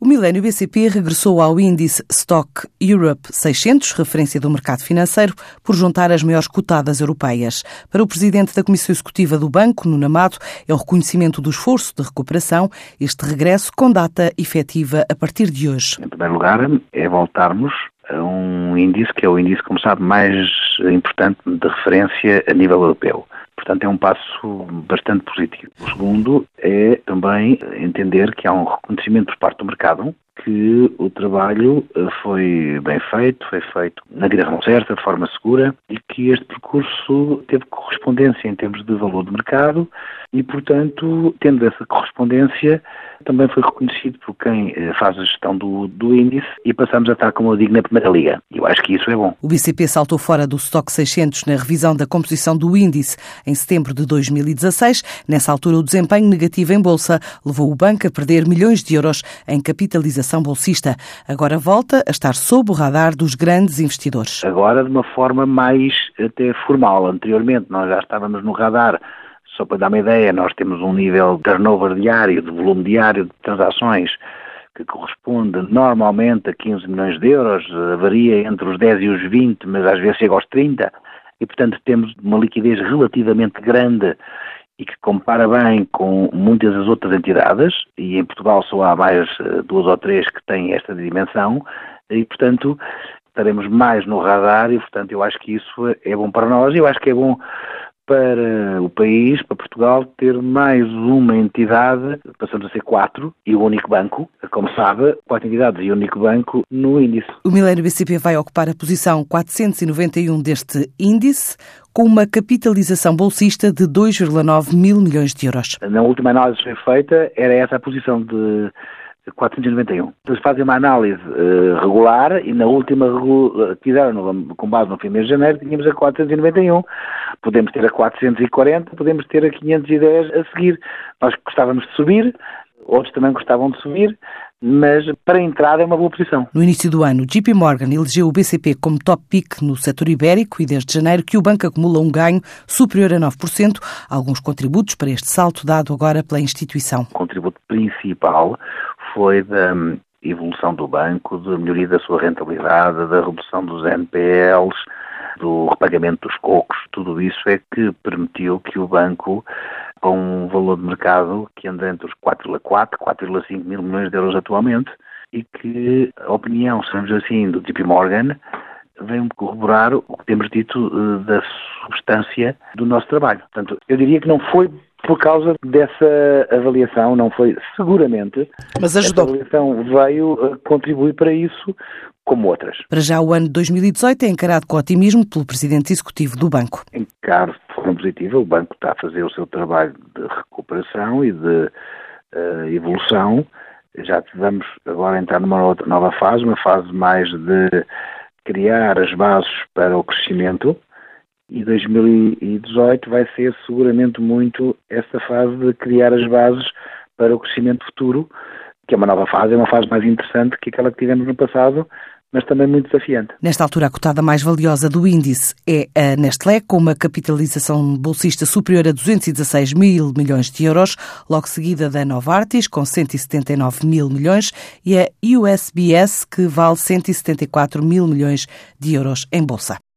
O Milênio BCP regressou ao índice Stock Europe 600, referência do mercado financeiro, por juntar as maiores cotadas europeias. Para o presidente da Comissão Executiva do Banco, Nuno Amado, é o reconhecimento do esforço de recuperação, este regresso com data efetiva a partir de hoje. Em primeiro lugar, é voltarmos a um índice que é o índice, como sabe, mais importante de referência a nível europeu. Portanto, é um passo bastante positivo. O segundo é também entender que há um reconhecimento por parte do mercado que o trabalho eh, foi bem feito, foi feito na direção certa, de forma segura e que este percurso teve correspondência em termos de valor de mercado e, portanto, tendo essa correspondência, também foi reconhecido por quem eh, faz a gestão do, do índice e passamos a estar, como eu digo, na Primeira Liga. Eu acho que isso é bom. O BCP saltou fora do Stock 600 na revisão da composição do índice em setembro de 2016. Nessa altura, o desempenho negativo em bolsa levou o banco a perder milhões de euros em capitalização bolsista. Agora volta a estar sob o radar dos grandes investidores. Agora de uma forma mais até formal. Anteriormente nós já estávamos no radar só para dar uma ideia, nós temos um nível de turnover diário, de volume diário de transações que corresponde normalmente a 15 milhões de euros, varia entre os 10 e os 20, mas às vezes chega aos 30, e portanto temos uma liquidez relativamente grande e que compara bem com muitas das outras entidades, e em Portugal só há mais eh, duas ou três que têm esta dimensão, e portanto estaremos mais no radar e portanto eu acho que isso é bom para nós e eu acho que é bom para o país, para Portugal, ter mais uma entidade, passamos a ser quatro, e o único banco, como sabe, quatro entidades e o único banco no índice. O Milênio BCP vai ocupar a posição 491 deste índice, com uma capitalização bolsista de 2,9 mil milhões de euros. Na última análise que foi feita, era essa a posição de 491. Eles fazem uma análise uh, regular e na última que fizeram com base no fim de janeiro tínhamos a 491. Podemos ter a 440, podemos ter a 510 a seguir. Nós gostávamos de subir, outros também gostavam de subir, mas para entrar é uma boa posição. No início do ano, JP Morgan elegeu o BCP como top pick no setor ibérico e desde janeiro que o banco acumula um ganho superior a 9%, alguns contributos para este salto dado agora pela instituição. O contributo principal foi da hum, evolução do banco, da melhoria da sua rentabilidade, da redução dos NPLs, do repagamento dos cocos, tudo isso é que permitiu que o banco, com um valor de mercado que anda entre os 4,4 e 4,5 mil milhões de euros atualmente, e que a opinião, sabemos assim, do JP Morgan, vem corroborar o que temos dito uh, da substância do nosso trabalho. Portanto, eu diria que não foi por causa dessa avaliação, não foi seguramente. Mas ajudou. A avaliação veio contribuir para isso, como outras. Para já o ano de 2018 é encarado com otimismo pelo Presidente Executivo do Banco. Encaro de forma positiva, o Banco está a fazer o seu trabalho de recuperação e de uh, evolução. Já vamos agora entrar numa outra nova fase, uma fase mais de criar as bases para o crescimento e 2018 vai ser seguramente muito essa fase de criar as bases para o crescimento futuro, que é uma nova fase, é uma fase mais interessante que aquela que tivemos no passado, mas também muito desafiante. Nesta altura, a cotada mais valiosa do índice é a Nestlé, com uma capitalização bolsista superior a 216 mil milhões de euros, logo seguida da Novartis, com 179 mil milhões, e a USBS, que vale 174 mil milhões de euros em bolsa.